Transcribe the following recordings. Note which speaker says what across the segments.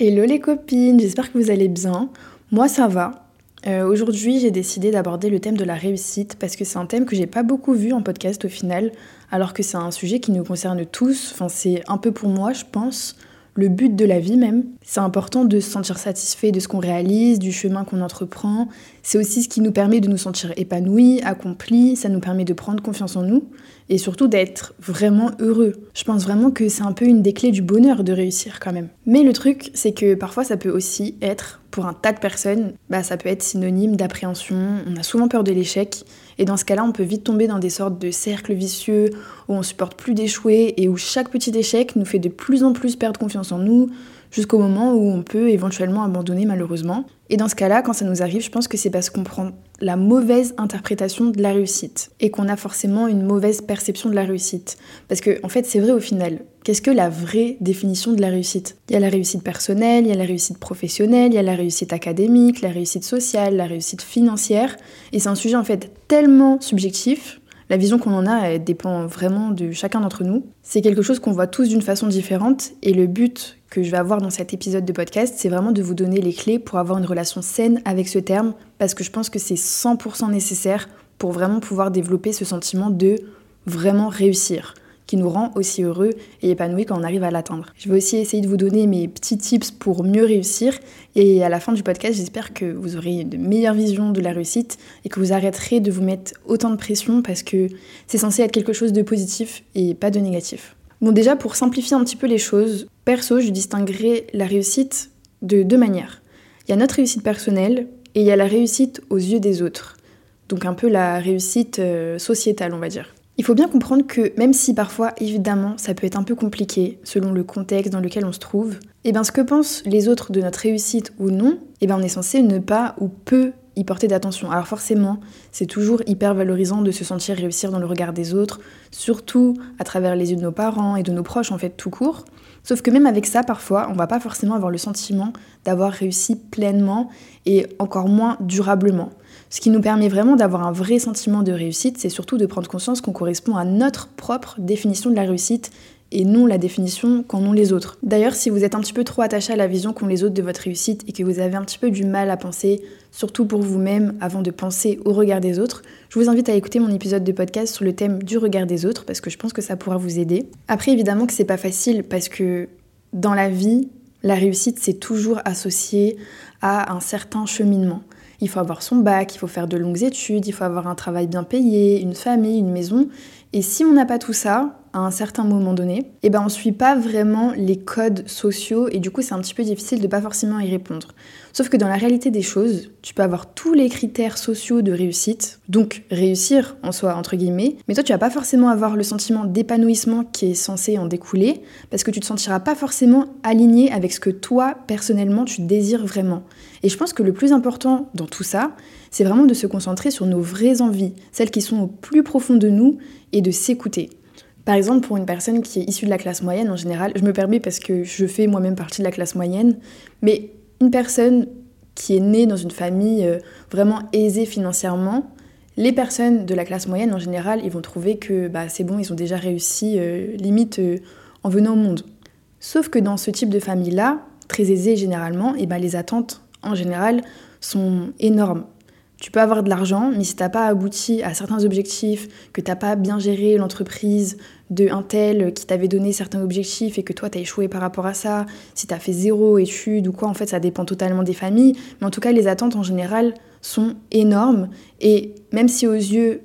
Speaker 1: Hello les copines, j'espère que vous allez bien. Moi ça va. Euh, aujourd'hui j'ai décidé d'aborder le thème de la réussite parce que c'est un thème que j'ai pas beaucoup vu en podcast au final, alors que c'est un sujet qui nous concerne tous. Enfin c'est un peu pour moi je pense le but de la vie même. C'est important de se sentir satisfait de ce qu'on réalise, du chemin qu'on entreprend. C'est aussi ce qui nous permet de nous sentir épanouis, accomplis, ça nous permet de prendre confiance en nous et surtout d'être vraiment heureux. Je pense vraiment que c'est un peu une des clés du bonheur de réussir quand même. Mais le truc, c'est que parfois ça peut aussi être, pour un tas de personnes, bah, ça peut être synonyme d'appréhension, on a souvent peur de l'échec, et dans ce cas-là, on peut vite tomber dans des sortes de cercles vicieux où on supporte plus d'échouer et où chaque petit échec nous fait de plus en plus perdre confiance en nous, jusqu'au moment où on peut éventuellement abandonner malheureusement. Et dans ce cas-là, quand ça nous arrive, je pense que c'est parce qu'on prend la mauvaise interprétation de la réussite et qu'on a forcément une mauvaise perception de la réussite. Parce que en fait, c'est vrai au final. Qu'est-ce que la vraie définition de la réussite? Il y a la réussite personnelle, il y a la réussite professionnelle, il y a la réussite académique, la réussite sociale, la réussite financière. Et c'est un sujet en fait tellement subjectif la vision qu'on en a, dépend vraiment de chacun d'entre nous. C'est quelque chose qu'on voit tous d'une façon différente. Et le but que je vais avoir dans cet épisode de podcast, c'est vraiment de vous donner les clés pour avoir une relation saine avec ce terme. Parce que je pense que c'est 100% nécessaire pour vraiment pouvoir développer ce sentiment de vraiment réussir qui nous rend aussi heureux et épanouis quand on arrive à l'atteindre. Je vais aussi essayer de vous donner mes petits tips pour mieux réussir et à la fin du podcast, j'espère que vous aurez une meilleure vision de la réussite et que vous arrêterez de vous mettre autant de pression parce que c'est censé être quelque chose de positif et pas de négatif. Bon déjà pour simplifier un petit peu les choses, perso, je distinguerai la réussite de deux manières. Il y a notre réussite personnelle et il y a la réussite aux yeux des autres. Donc un peu la réussite euh, sociétale, on va dire. Il faut bien comprendre que même si parfois, évidemment, ça peut être un peu compliqué selon le contexte dans lequel on se trouve, et eh bien ce que pensent les autres de notre réussite ou non, et eh bien on est censé ne pas ou peu y porter d'attention. Alors forcément, c'est toujours hyper valorisant de se sentir réussir dans le regard des autres, surtout à travers les yeux de nos parents et de nos proches en fait tout court. Sauf que même avec ça, parfois, on va pas forcément avoir le sentiment d'avoir réussi pleinement et encore moins durablement. Ce qui nous permet vraiment d'avoir un vrai sentiment de réussite, c'est surtout de prendre conscience qu'on correspond à notre propre définition de la réussite et non la définition qu'en ont les autres. D'ailleurs, si vous êtes un petit peu trop attaché à la vision qu'ont les autres de votre réussite et que vous avez un petit peu du mal à penser, surtout pour vous-même, avant de penser au regard des autres, je vous invite à écouter mon épisode de podcast sur le thème du regard des autres parce que je pense que ça pourra vous aider. Après, évidemment que c'est pas facile parce que dans la vie, la réussite c'est toujours associé à un certain cheminement. Il faut avoir son bac, il faut faire de longues études, il faut avoir un travail bien payé, une famille, une maison. Et si on n'a pas tout ça, à un certain moment donné, eh ben on suit pas vraiment les codes sociaux et du coup c'est un petit peu difficile de pas forcément y répondre. Sauf que dans la réalité des choses, tu peux avoir tous les critères sociaux de réussite, donc réussir en soi entre guillemets, mais toi tu vas pas forcément avoir le sentiment d'épanouissement qui est censé en découler parce que tu te sentiras pas forcément aligné avec ce que toi personnellement tu désires vraiment. Et je pense que le plus important dans tout ça, c'est vraiment de se concentrer sur nos vraies envies, celles qui sont au plus profond de nous et de s'écouter. Par exemple, pour une personne qui est issue de la classe moyenne en général, je me permets parce que je fais moi-même partie de la classe moyenne, mais une personne qui est née dans une famille euh, vraiment aisée financièrement, les personnes de la classe moyenne en général, ils vont trouver que bah, c'est bon, ils ont déjà réussi euh, limite euh, en venant au monde. Sauf que dans ce type de famille-là, très aisée généralement, et eh ben, les attentes en général sont énormes. Tu peux avoir de l'argent, mais si t'as pas abouti à certains objectifs, que t'as pas bien géré l'entreprise de un tel qui t'avait donné certains objectifs et que toi t'as échoué par rapport à ça, si t'as fait zéro études ou quoi, en fait ça dépend totalement des familles. Mais en tout cas, les attentes en général sont énormes et même si aux yeux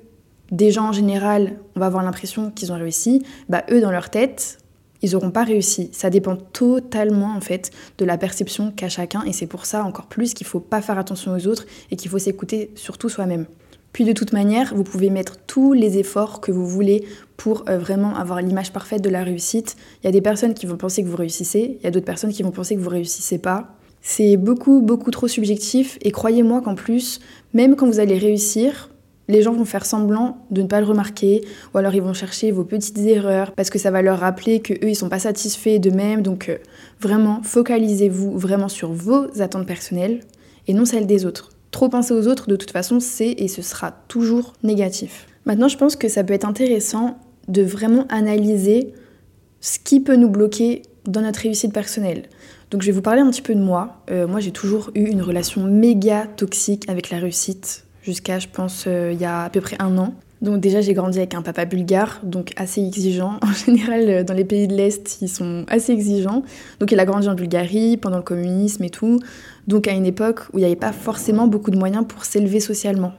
Speaker 1: des gens en général, on va avoir l'impression qu'ils ont réussi, bah eux dans leur tête, ils n'auront pas réussi. Ça dépend totalement en fait de la perception qu'a chacun et c'est pour ça encore plus qu'il faut pas faire attention aux autres et qu'il faut s'écouter surtout soi-même. Puis de toute manière, vous pouvez mettre tous les efforts que vous voulez pour euh, vraiment avoir l'image parfaite de la réussite. Il y a des personnes qui vont penser que vous réussissez, il y a d'autres personnes qui vont penser que vous réussissez pas. C'est beaucoup beaucoup trop subjectif et croyez-moi qu'en plus, même quand vous allez réussir, les gens vont faire semblant de ne pas le remarquer, ou alors ils vont chercher vos petites erreurs parce que ça va leur rappeler que eux ils sont pas satisfaits d'eux-mêmes. Donc euh, vraiment, focalisez-vous vraiment sur vos attentes personnelles et non celles des autres. Trop penser aux autres, de toute façon, c'est et ce sera toujours négatif. Maintenant, je pense que ça peut être intéressant de vraiment analyser ce qui peut nous bloquer dans notre réussite personnelle. Donc je vais vous parler un petit peu de moi. Euh, moi j'ai toujours eu une relation méga toxique avec la réussite jusqu'à je pense euh, il y a à peu près un an. Donc déjà j'ai grandi avec un papa bulgare, donc assez exigeant. En général euh, dans les pays de l'Est ils sont assez exigeants. Donc il a grandi en Bulgarie pendant le communisme et tout. Donc à une époque où il n'y avait pas forcément beaucoup de moyens pour s'élever socialement.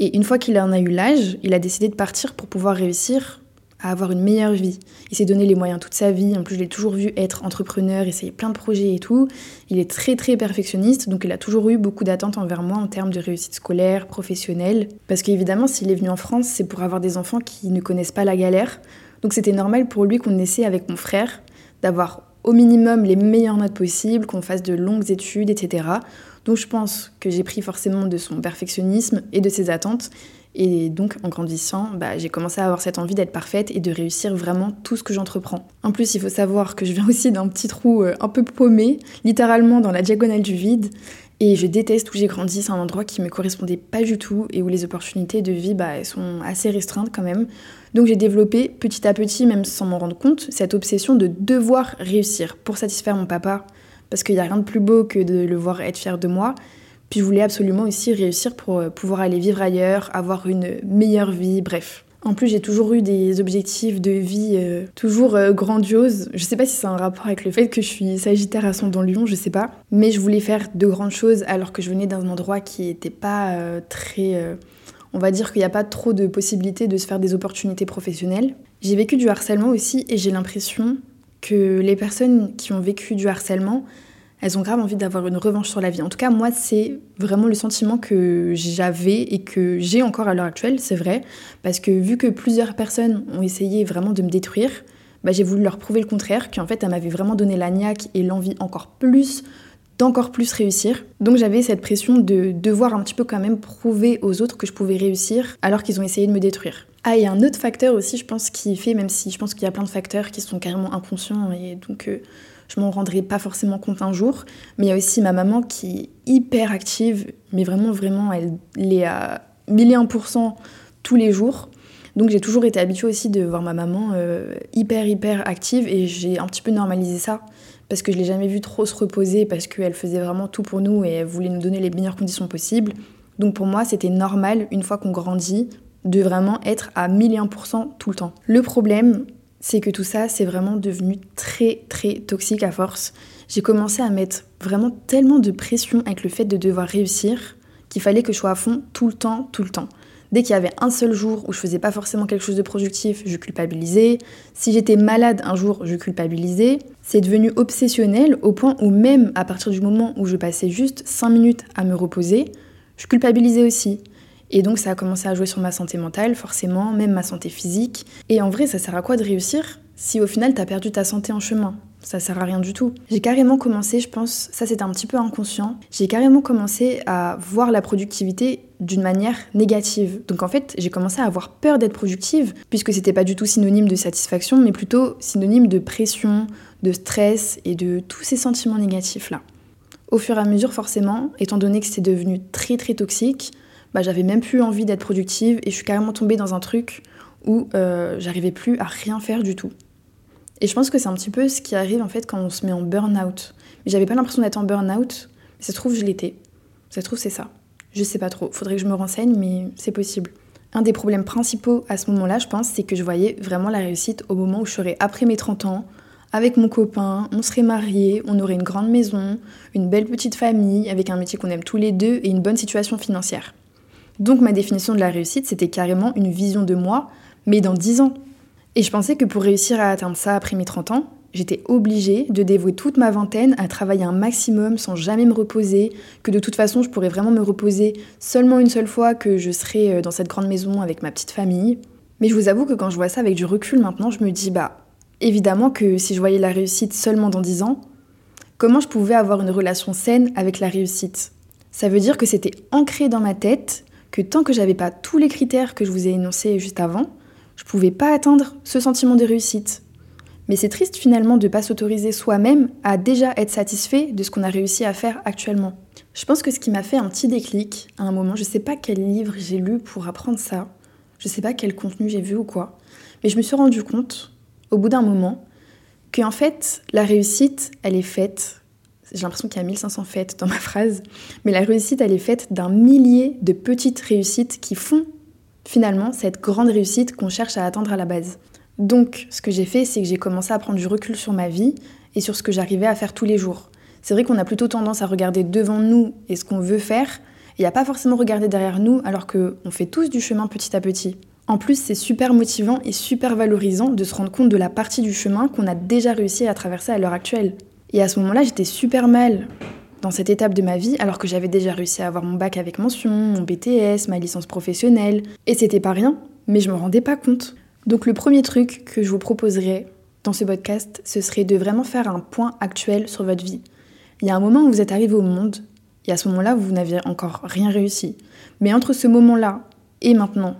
Speaker 1: Et une fois qu'il en a eu l'âge, il a décidé de partir pour pouvoir réussir à avoir une meilleure vie. Il s'est donné les moyens toute sa vie. En plus, je l'ai toujours vu être entrepreneur, essayer plein de projets et tout. Il est très très perfectionniste, donc il a toujours eu beaucoup d'attentes envers moi en termes de réussite scolaire, professionnelle. Parce qu'évidemment, s'il est venu en France, c'est pour avoir des enfants qui ne connaissent pas la galère. Donc c'était normal pour lui qu'on essaie avec mon frère d'avoir au minimum les meilleures notes possibles, qu'on fasse de longues études, etc. Donc je pense que j'ai pris forcément de son perfectionnisme et de ses attentes et donc, en grandissant, bah, j'ai commencé à avoir cette envie d'être parfaite et de réussir vraiment tout ce que j'entreprends. En plus, il faut savoir que je viens aussi d'un petit trou euh, un peu paumé, littéralement dans la diagonale du vide. Et je déteste où j'ai grandi, c'est un endroit qui me correspondait pas du tout et où les opportunités de vie bah, sont assez restreintes quand même. Donc j'ai développé petit à petit, même sans m'en rendre compte, cette obsession de devoir réussir pour satisfaire mon papa. Parce qu'il n'y a rien de plus beau que de le voir être fier de moi. Puis je voulais absolument aussi réussir pour euh, pouvoir aller vivre ailleurs, avoir une meilleure vie, bref. En plus, j'ai toujours eu des objectifs de vie euh, toujours euh, grandioses. Je sais pas si c'est un rapport avec le fait que je suis Sagittaire à son dans Lyon, je sais pas. Mais je voulais faire de grandes choses alors que je venais d'un endroit qui était pas très. on va dire qu'il n'y a pas trop de possibilités de se faire des opportunités professionnelles. J'ai vécu du harcèlement aussi et j'ai l'impression que les personnes qui ont vécu du harcèlement, elles ont grave envie d'avoir une revanche sur la vie. En tout cas, moi, c'est vraiment le sentiment que j'avais et que j'ai encore à l'heure actuelle, c'est vrai, parce que vu que plusieurs personnes ont essayé vraiment de me détruire, bah, j'ai voulu leur prouver le contraire, qu'en fait, elles m'avaient vraiment donné la et l'envie encore plus d'encore plus réussir. Donc j'avais cette pression de devoir un petit peu quand même prouver aux autres que je pouvais réussir alors qu'ils ont essayé de me détruire. Ah, a un autre facteur aussi, je pense, qui fait, même si je pense qu'il y a plein de facteurs qui sont carrément inconscients et donc euh, je m'en rendrai pas forcément compte un jour. Mais il y a aussi ma maman qui est hyper active, mais vraiment, vraiment, elle, est à 1001% tous les jours. Donc j'ai toujours été habituée aussi de voir ma maman euh, hyper, hyper active et j'ai un petit peu normalisé ça parce que je l'ai jamais vue trop se reposer parce qu'elle faisait vraiment tout pour nous et elle voulait nous donner les meilleures conditions possibles. Donc pour moi, c'était normal, une fois qu'on grandit, de vraiment être à 1001% tout le temps. Le problème, c'est que tout ça, c'est vraiment devenu très très toxique à force. J'ai commencé à mettre vraiment tellement de pression avec le fait de devoir réussir qu'il fallait que je sois à fond tout le temps, tout le temps. Dès qu'il y avait un seul jour où je faisais pas forcément quelque chose de productif, je culpabilisais. Si j'étais malade un jour, je culpabilisais. C'est devenu obsessionnel au point où même à partir du moment où je passais juste 5 minutes à me reposer, je culpabilisais aussi. Et donc ça a commencé à jouer sur ma santé mentale, forcément, même ma santé physique. Et en vrai, ça sert à quoi de réussir si au final t'as perdu ta santé en chemin? Ça sert à rien du tout. J'ai carrément commencé, je pense, ça c'était un petit peu inconscient, j'ai carrément commencé à voir la productivité d'une manière négative. Donc en fait, j'ai commencé à avoir peur d'être productive, puisque c'était pas du tout synonyme de satisfaction, mais plutôt synonyme de pression, de stress et de tous ces sentiments négatifs là. Au fur et à mesure, forcément, étant donné que c'est devenu très très toxique, bah, j'avais même plus envie d'être productive et je suis carrément tombée dans un truc où euh, j'arrivais plus à rien faire du tout. Et je pense que c'est un petit peu ce qui arrive en fait quand on se met en burn-out. Mais j'avais pas l'impression d'être en burn-out, mais ça se trouve je l'étais. Ça se trouve c'est ça. Je sais pas trop, faudrait que je me renseigne, mais c'est possible. Un des problèmes principaux à ce moment-là, je pense, c'est que je voyais vraiment la réussite au moment où je serais après mes 30 ans, avec mon copain, on serait mariés, on aurait une grande maison, une belle petite famille, avec un métier qu'on aime tous les deux et une bonne situation financière. Donc ma définition de la réussite, c'était carrément une vision de moi, mais dans 10 ans. Et je pensais que pour réussir à atteindre ça après mes 30 ans, j'étais obligée de dévouer toute ma vingtaine à travailler un maximum sans jamais me reposer, que de toute façon je pourrais vraiment me reposer seulement une seule fois que je serai euh, dans cette grande maison avec ma petite famille. Mais je vous avoue que quand je vois ça avec du recul maintenant, je me dis bah évidemment que si je voyais la réussite seulement dans 10 ans, comment je pouvais avoir une relation saine avec la réussite? Ça veut dire que c'était ancré dans ma tête que tant que j'avais pas tous les critères que je vous ai énoncés juste avant, je pouvais pas atteindre ce sentiment de réussite. Mais c'est triste finalement de pas s'autoriser soi-même à déjà être satisfait de ce qu'on a réussi à faire actuellement. Je pense que ce qui m'a fait un petit déclic à un moment, je sais pas quel livre j'ai lu pour apprendre ça, je sais pas quel contenu j'ai vu ou quoi, mais je me suis rendu compte, au bout d'un moment, que en fait, la réussite, elle est faite. J'ai l'impression qu'il y a 1500 fêtes dans ma phrase, mais la réussite, elle est faite d'un millier de petites réussites qui font finalement cette grande réussite qu'on cherche à atteindre à la base. Donc, ce que j'ai fait, c'est que j'ai commencé à prendre du recul sur ma vie et sur ce que j'arrivais à faire tous les jours. C'est vrai qu'on a plutôt tendance à regarder devant nous et ce qu'on veut faire, et à pas forcément regarder derrière nous alors qu'on fait tous du chemin petit à petit. En plus, c'est super motivant et super valorisant de se rendre compte de la partie du chemin qu'on a déjà réussi à traverser à l'heure actuelle. Et à ce moment-là, j'étais super mal dans cette étape de ma vie alors que j'avais déjà réussi à avoir mon bac avec mention, mon BTS, ma licence professionnelle. Et c'était pas rien, mais je me rendais pas compte. Donc le premier truc que je vous proposerais dans ce podcast, ce serait de vraiment faire un point actuel sur votre vie. Il y a un moment où vous êtes arrivé au monde, et à ce moment-là, vous n'aviez encore rien réussi. Mais entre ce moment-là et maintenant,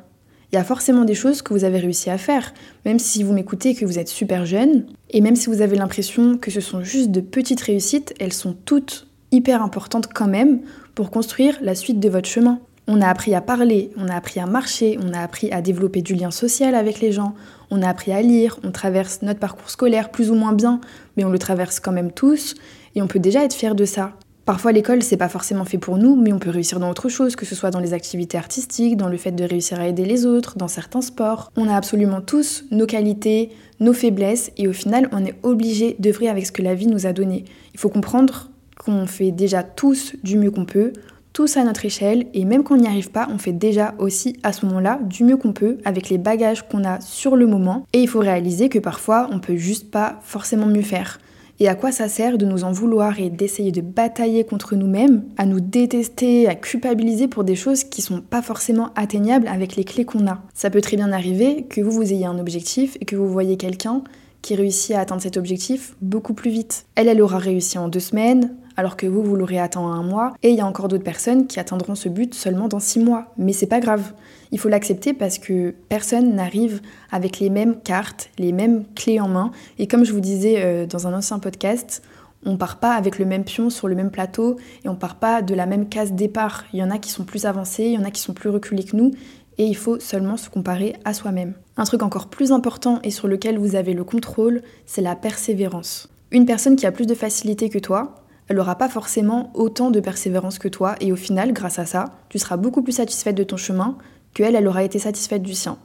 Speaker 1: il y a forcément des choses que vous avez réussi à faire, même si vous m'écoutez que vous êtes super jeune, et même si vous avez l'impression que ce sont juste de petites réussites, elles sont toutes hyper importantes quand même pour construire la suite de votre chemin. On a appris à parler, on a appris à marcher, on a appris à développer du lien social avec les gens, on a appris à lire, on traverse notre parcours scolaire plus ou moins bien, mais on le traverse quand même tous, et on peut déjà être fier de ça. Parfois l'école c'est pas forcément fait pour nous, mais on peut réussir dans autre chose, que ce soit dans les activités artistiques, dans le fait de réussir à aider les autres, dans certains sports. On a absolument tous nos qualités, nos faiblesses, et au final on est obligé d'œuvrer avec ce que la vie nous a donné. Il faut comprendre qu'on fait déjà tous du mieux qu'on peut, tous à notre échelle et même quand on n'y arrive pas, on fait déjà aussi à ce moment-là du mieux qu'on peut avec les bagages qu'on a sur le moment et il faut réaliser que parfois on peut juste pas forcément mieux faire. Et à quoi ça sert de nous en vouloir et d'essayer de batailler contre nous-mêmes, à nous détester, à culpabiliser pour des choses qui sont pas forcément atteignables avec les clés qu'on a? Ça peut très bien arriver que vous vous ayez un objectif et que vous voyez quelqu'un qui réussit à atteindre cet objectif beaucoup plus vite. Elle, elle aura réussi en deux semaines, alors que vous, vous l'aurez atteint en un mois, et il y a encore d'autres personnes qui atteindront ce but seulement dans six mois. Mais c'est pas grave. Il faut l'accepter parce que personne n'arrive avec les mêmes cartes, les mêmes clés en main. Et comme je vous disais euh, dans un ancien podcast, on part pas avec le même pion sur le même plateau et on part pas de la même case départ. Il y en a qui sont plus avancés, il y en a qui sont plus reculés que nous et il faut seulement se comparer à soi-même. Un truc encore plus important et sur lequel vous avez le contrôle, c'est la persévérance. Une personne qui a plus de facilité que toi, elle n'aura pas forcément autant de persévérance que toi, et au final, grâce à ça, tu seras beaucoup plus satisfaite de ton chemin qu'elle, elle aura été satisfaite du sien.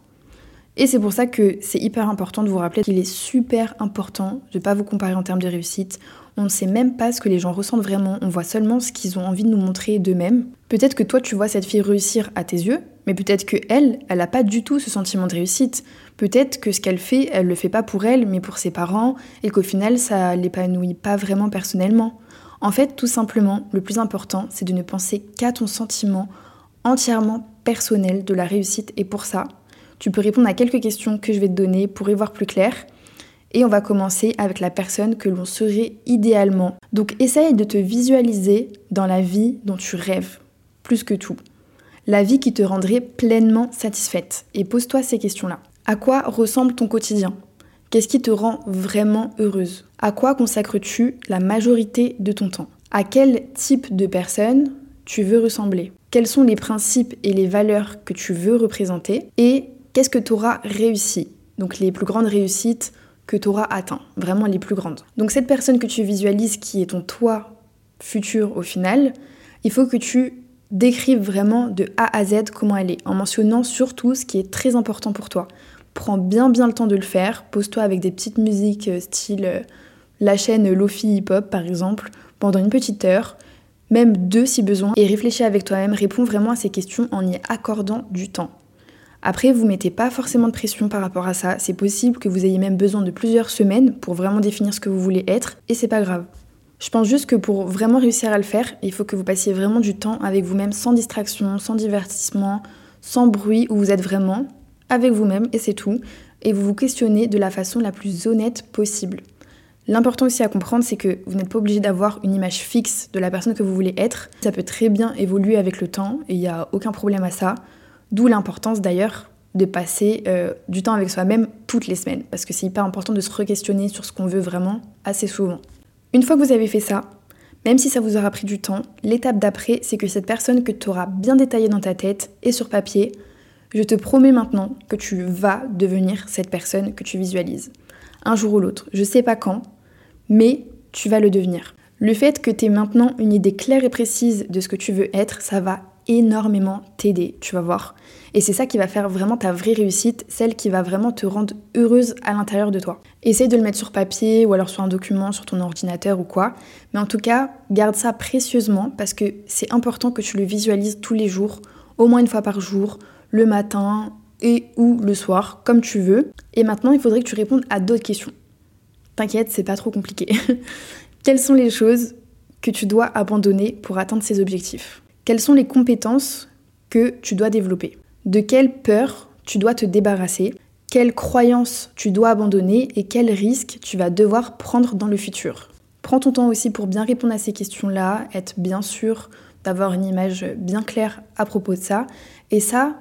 Speaker 1: Et c'est pour ça que c'est hyper important de vous rappeler qu'il est super important de ne pas vous comparer en termes de réussite. On ne sait même pas ce que les gens ressentent vraiment, on voit seulement ce qu'ils ont envie de nous montrer d'eux-mêmes. Peut-être que toi tu vois cette fille réussir à tes yeux, mais peut-être que elle, elle n'a pas du tout ce sentiment de réussite. Peut-être que ce qu'elle fait, elle le fait pas pour elle, mais pour ses parents, et qu'au final ça l'épanouit pas vraiment personnellement. En fait, tout simplement, le plus important, c'est de ne penser qu'à ton sentiment entièrement personnel de la réussite. Et pour ça, tu peux répondre à quelques questions que je vais te donner pour y voir plus clair. Et on va commencer avec la personne que l'on serait idéalement. Donc essaye de te visualiser dans la vie dont tu rêves, plus que tout. La vie qui te rendrait pleinement satisfaite. Et pose-toi ces questions-là. À quoi ressemble ton quotidien? Qu'est-ce qui te rend vraiment heureuse? À quoi consacres-tu la majorité de ton temps? À quel type de personne tu veux ressembler? Quels sont les principes et les valeurs que tu veux représenter Et qu'est-ce que tu auras réussi Donc les plus grandes réussites que tu auras atteint, vraiment les plus grandes. Donc cette personne que tu visualises qui est ton toi futur au final, il faut que tu décrives vraiment de A à Z comment elle est, en mentionnant surtout ce qui est très important pour toi. Prends bien bien le temps de le faire. Pose-toi avec des petites musiques euh, style euh, la chaîne Lofi Hip Hop par exemple pendant une petite heure, même deux si besoin, et réfléchis avec toi-même, réponds vraiment à ces questions en y accordant du temps. Après, vous mettez pas forcément de pression par rapport à ça. C'est possible que vous ayez même besoin de plusieurs semaines pour vraiment définir ce que vous voulez être, et c'est pas grave. Je pense juste que pour vraiment réussir à le faire, il faut que vous passiez vraiment du temps avec vous-même sans distraction, sans divertissement, sans bruit, où vous êtes vraiment, avec vous-même et c'est tout, et vous vous questionnez de la façon la plus honnête possible. L'important aussi à comprendre, c'est que vous n'êtes pas obligé d'avoir une image fixe de la personne que vous voulez être. Ça peut très bien évoluer avec le temps et il n'y a aucun problème à ça. D'où l'importance d'ailleurs de passer euh, du temps avec soi-même toutes les semaines, parce que c'est hyper important de se re-questionner sur ce qu'on veut vraiment assez souvent. Une fois que vous avez fait ça, même si ça vous aura pris du temps, l'étape d'après, c'est que cette personne que tu auras bien détaillée dans ta tête et sur papier, je te promets maintenant que tu vas devenir cette personne que tu visualises. Un jour ou l'autre. Je sais pas quand, mais tu vas le devenir. Le fait que tu aies maintenant une idée claire et précise de ce que tu veux être, ça va énormément t'aider, tu vas voir. Et c'est ça qui va faire vraiment ta vraie réussite, celle qui va vraiment te rendre heureuse à l'intérieur de toi. Essaye de le mettre sur papier ou alors sur un document, sur ton ordinateur ou quoi. Mais en tout cas, garde ça précieusement parce que c'est important que tu le visualises tous les jours, au moins une fois par jour, le matin et ou le soir, comme tu veux. Et maintenant, il faudrait que tu répondes à d'autres questions. T'inquiète, c'est pas trop compliqué. Quelles sont les choses que tu dois abandonner pour atteindre ces objectifs? Quelles sont les compétences que tu dois développer? De quelle peur tu dois te débarrasser, quelles croyances tu dois abandonner et quels risques tu vas devoir prendre dans le futur? Prends ton temps aussi pour bien répondre à ces questions-là, être bien sûr d'avoir une image bien claire à propos de ça. Et ça,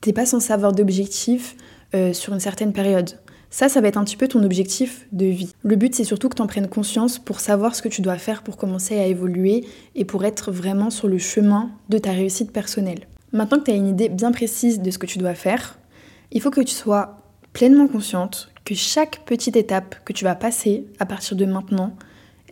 Speaker 1: t'es pas censé avoir d'objectif euh, sur une certaine période. Ça, ça va être un petit peu ton objectif de vie. Le but, c'est surtout que tu en prennes conscience pour savoir ce que tu dois faire pour commencer à évoluer et pour être vraiment sur le chemin de ta réussite personnelle. Maintenant que tu as une idée bien précise de ce que tu dois faire, il faut que tu sois pleinement consciente que chaque petite étape que tu vas passer à partir de maintenant,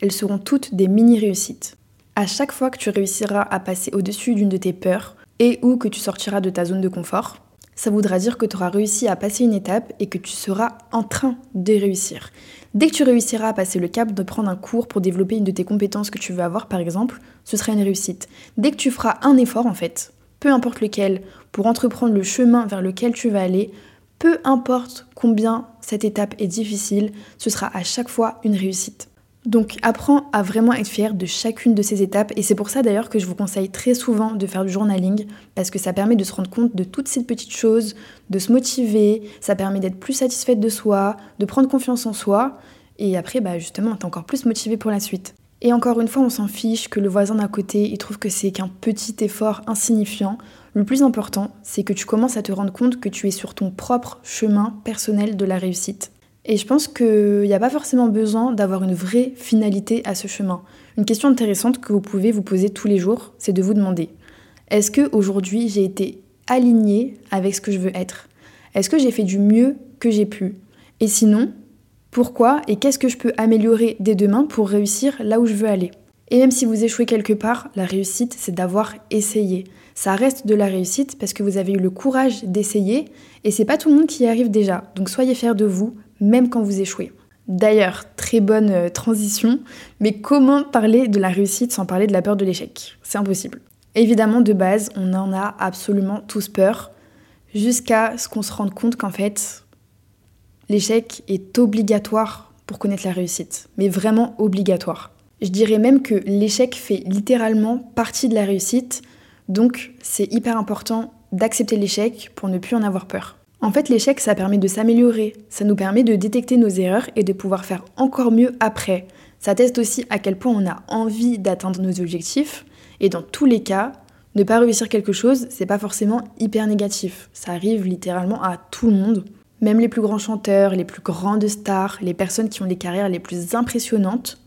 Speaker 1: elles seront toutes des mini-réussites. À chaque fois que tu réussiras à passer au-dessus d'une de tes peurs et ou que tu sortiras de ta zone de confort, ça voudra dire que tu auras réussi à passer une étape et que tu seras en train de réussir. Dès que tu réussiras à passer le cap de prendre un cours pour développer une de tes compétences que tu veux avoir par exemple, ce sera une réussite. Dès que tu feras un effort en fait, peu importe lequel, pour entreprendre le chemin vers lequel tu vas aller, peu importe combien cette étape est difficile, ce sera à chaque fois une réussite. Donc apprends à vraiment être fier de chacune de ces étapes et c'est pour ça d'ailleurs que je vous conseille très souvent de faire du journaling parce que ça permet de se rendre compte de toutes ces petites choses, de se motiver, ça permet d'être plus satisfaite de soi, de prendre confiance en soi et après bah justement t'es encore plus motivé pour la suite. Et encore une fois, on s'en fiche que le voisin d'à côté, il trouve que c'est qu'un petit effort insignifiant. Le plus important, c'est que tu commences à te rendre compte que tu es sur ton propre chemin personnel de la réussite. Et je pense qu'il n'y a pas forcément besoin d'avoir une vraie finalité à ce chemin. Une question intéressante que vous pouvez vous poser tous les jours, c'est de vous demander est-ce que aujourd'hui j'ai été alignée avec ce que je veux être? Est-ce que j'ai fait du mieux que j'ai pu? Et sinon, pourquoi et qu'est-ce que je peux améliorer dès demain pour réussir là où je veux aller? Et même si vous échouez quelque part, la réussite, c'est d'avoir essayé. Ça reste de la réussite parce que vous avez eu le courage d'essayer et c'est pas tout le monde qui y arrive déjà. Donc soyez fiers de vous, même quand vous échouez. D'ailleurs, très bonne euh, transition, mais comment parler de la réussite sans parler de la peur de l'échec? C'est impossible. Évidemment, de base, on en a absolument tous peur, jusqu'à ce qu'on se rende compte qu'en fait, l'échec est obligatoire pour connaître la réussite, mais vraiment obligatoire. Je dirais même que l'échec fait littéralement partie de la réussite, donc c'est hyper important d'accepter l'échec pour ne plus en avoir peur. En fait, l'échec, ça permet de s'améliorer, ça nous permet de détecter nos erreurs et de pouvoir faire encore mieux après. Ça teste aussi à quel point on a envie d'atteindre nos objectifs, et dans tous les cas, ne pas réussir quelque chose, c'est pas forcément hyper négatif. Ça arrive littéralement à tout le monde. Même les plus grands chanteurs, les plus grandes stars, les personnes qui ont les carrières les plus impressionnantes,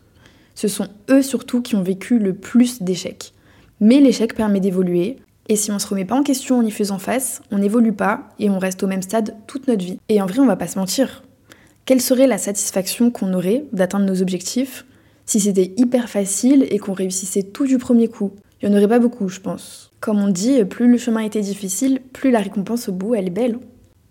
Speaker 1: ce sont eux surtout qui ont vécu le plus d'échecs. Mais l'échec permet d'évoluer, et si on se remet pas en question en y faisant face, on n'évolue pas et on reste au même stade toute notre vie. Et en vrai, on va pas se mentir. Quelle serait la satisfaction qu'on aurait d'atteindre nos objectifs si c'était hyper facile et qu'on réussissait tout du premier coup? Il n'y en aurait pas beaucoup, je pense. Comme on dit, plus le chemin était difficile, plus la récompense au bout, elle est belle.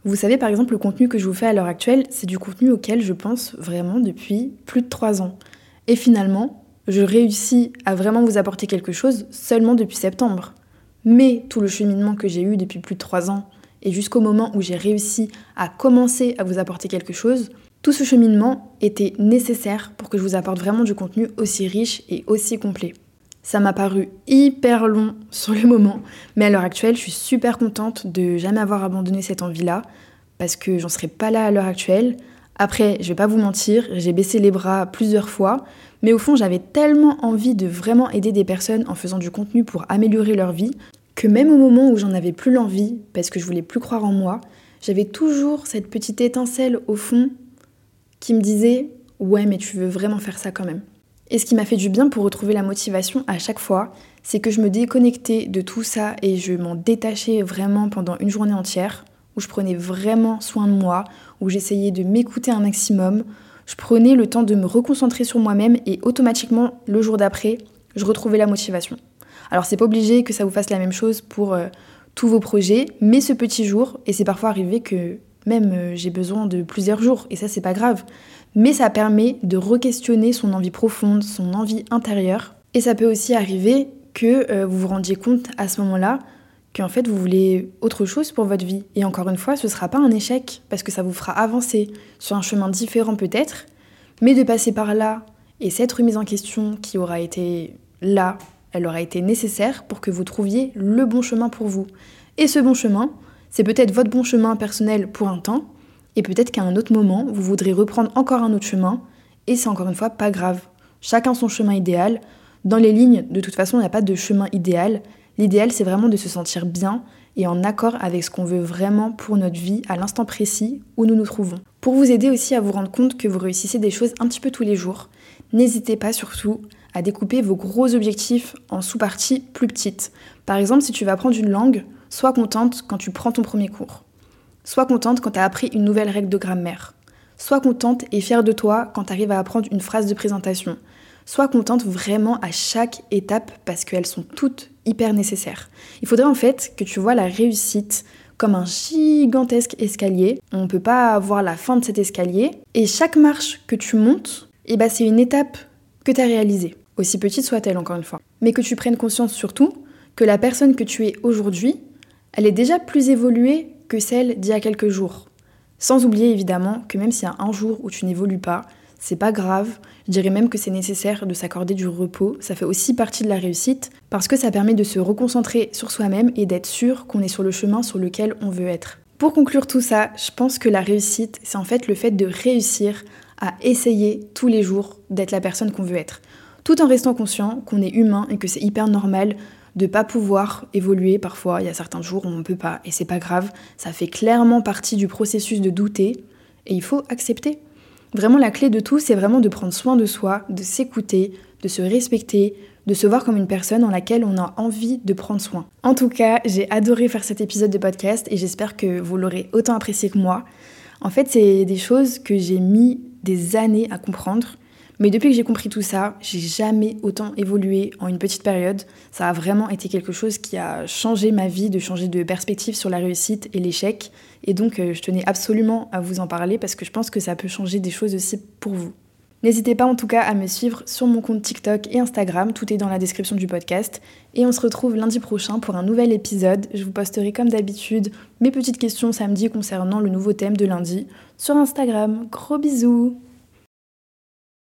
Speaker 1: Vous savez, par exemple, le contenu que je vous fais à l'heure actuelle, c'est du contenu auquel je pense vraiment depuis plus de trois ans. Et finalement, je réussis à vraiment vous apporter quelque chose seulement depuis septembre. Mais tout le cheminement que j'ai eu depuis plus de trois ans, et jusqu'au moment où j'ai réussi à commencer à vous apporter quelque chose, tout ce cheminement était nécessaire pour que je vous apporte vraiment du contenu aussi riche et aussi complet. Ça m'a paru hyper long sur le moment, mais à l'heure actuelle, je suis super contente de jamais avoir abandonné cette envie-là, parce que j'en serais pas là à l'heure actuelle. Après, je vais pas vous mentir, j'ai baissé les bras plusieurs fois, mais au fond, j'avais tellement envie de vraiment aider des personnes en faisant du contenu pour améliorer leur vie, que même au moment où j'en avais plus l'envie, parce que je voulais plus croire en moi, j'avais toujours cette petite étincelle au fond qui me disait Ouais, mais tu veux vraiment faire ça quand même. Et ce qui m'a fait du bien pour retrouver la motivation à chaque fois, c'est que je me déconnectais de tout ça et je m'en détachais vraiment pendant une journée entière, où je prenais vraiment soin de moi, où j'essayais de m'écouter un maximum, je prenais le temps de me reconcentrer sur moi-même et automatiquement, le jour d'après, je retrouvais la motivation. Alors c'est pas obligé que ça vous fasse la même chose pour euh, tous vos projets, mais ce petit jour, et c'est parfois arrivé que même euh, j'ai besoin de plusieurs jours, et ça c'est pas grave, mais ça permet de re-questionner son envie profonde, son envie intérieure, et ça peut aussi arriver que euh, vous vous rendiez compte à ce moment-là qu'en fait vous voulez autre chose pour votre vie. Et encore une fois, ce ne sera pas un échec, parce que ça vous fera avancer sur un chemin différent peut-être, mais de passer par là et cette remise en question qui aura été là, elle aura été nécessaire pour que vous trouviez le bon chemin pour vous. Et ce bon chemin, c'est peut-être votre bon chemin personnel pour un temps, et peut-être qu'à un autre moment, vous voudrez reprendre encore un autre chemin, et c'est encore une fois pas grave. Chacun son chemin idéal. Dans les lignes, de toute façon, il n'y a pas de chemin idéal. L'idéal, c'est vraiment de se sentir bien et en accord avec ce qu'on veut vraiment pour notre vie à l'instant précis où nous nous trouvons. Pour vous aider aussi à vous rendre compte que vous réussissez des choses un petit peu tous les jours, n'hésitez pas surtout à découper vos gros objectifs en sous-parties plus petites. Par exemple, si tu vas apprendre une langue, sois contente quand tu prends ton premier cours. Sois contente quand tu as appris une nouvelle règle de grammaire. Sois contente et fière de toi quand tu arrives à apprendre une phrase de présentation. Sois contente vraiment à chaque étape parce qu'elles sont toutes hyper nécessaires. Il faudrait en fait que tu vois la réussite comme un gigantesque escalier. On ne peut pas voir la fin de cet escalier. Et chaque marche que tu montes, eh ben c'est une étape que tu as réalisée. Aussi petite soit-elle encore une fois. Mais que tu prennes conscience surtout que la personne que tu es aujourd'hui, elle est déjà plus évoluée que celle d'il y a quelques jours. Sans oublier évidemment que même s'il y a un jour où tu n'évolues pas, c'est pas grave, je dirais même que c'est nécessaire de s'accorder du repos, ça fait aussi partie de la réussite, parce que ça permet de se reconcentrer sur soi-même et d'être sûr qu'on est sur le chemin sur lequel on veut être. Pour conclure tout ça, je pense que la réussite, c'est en fait le fait de réussir à essayer tous les jours d'être la personne qu'on veut être, tout en restant conscient qu'on est humain et que c'est hyper normal de pas pouvoir évoluer. Parfois, il y a certains jours où on ne peut pas et c'est pas grave, ça fait clairement partie du processus de douter et il faut accepter. Vraiment, la clé de tout, c'est vraiment de prendre soin de soi, de s'écouter, de se respecter, de se voir comme une personne en laquelle on a envie de prendre soin. En tout cas, j'ai adoré faire cet épisode de podcast et j'espère que vous l'aurez autant apprécié que moi. En fait, c'est des choses que j'ai mis des années à comprendre mais depuis que j'ai compris tout ça, j'ai jamais autant évolué en une petite période. Ça a vraiment été quelque chose qui a changé ma vie, de changer de perspective sur la réussite et l'échec. Et donc, euh, je tenais absolument à vous en parler parce que je pense que ça peut changer des choses aussi pour vous. N'hésitez pas en tout cas à me suivre sur mon compte TikTok et Instagram, tout est dans la description du podcast. Et on se retrouve lundi prochain pour un nouvel épisode. Je vous posterai comme d'habitude mes petites questions samedi concernant le nouveau thème de lundi sur Instagram. Gros bisous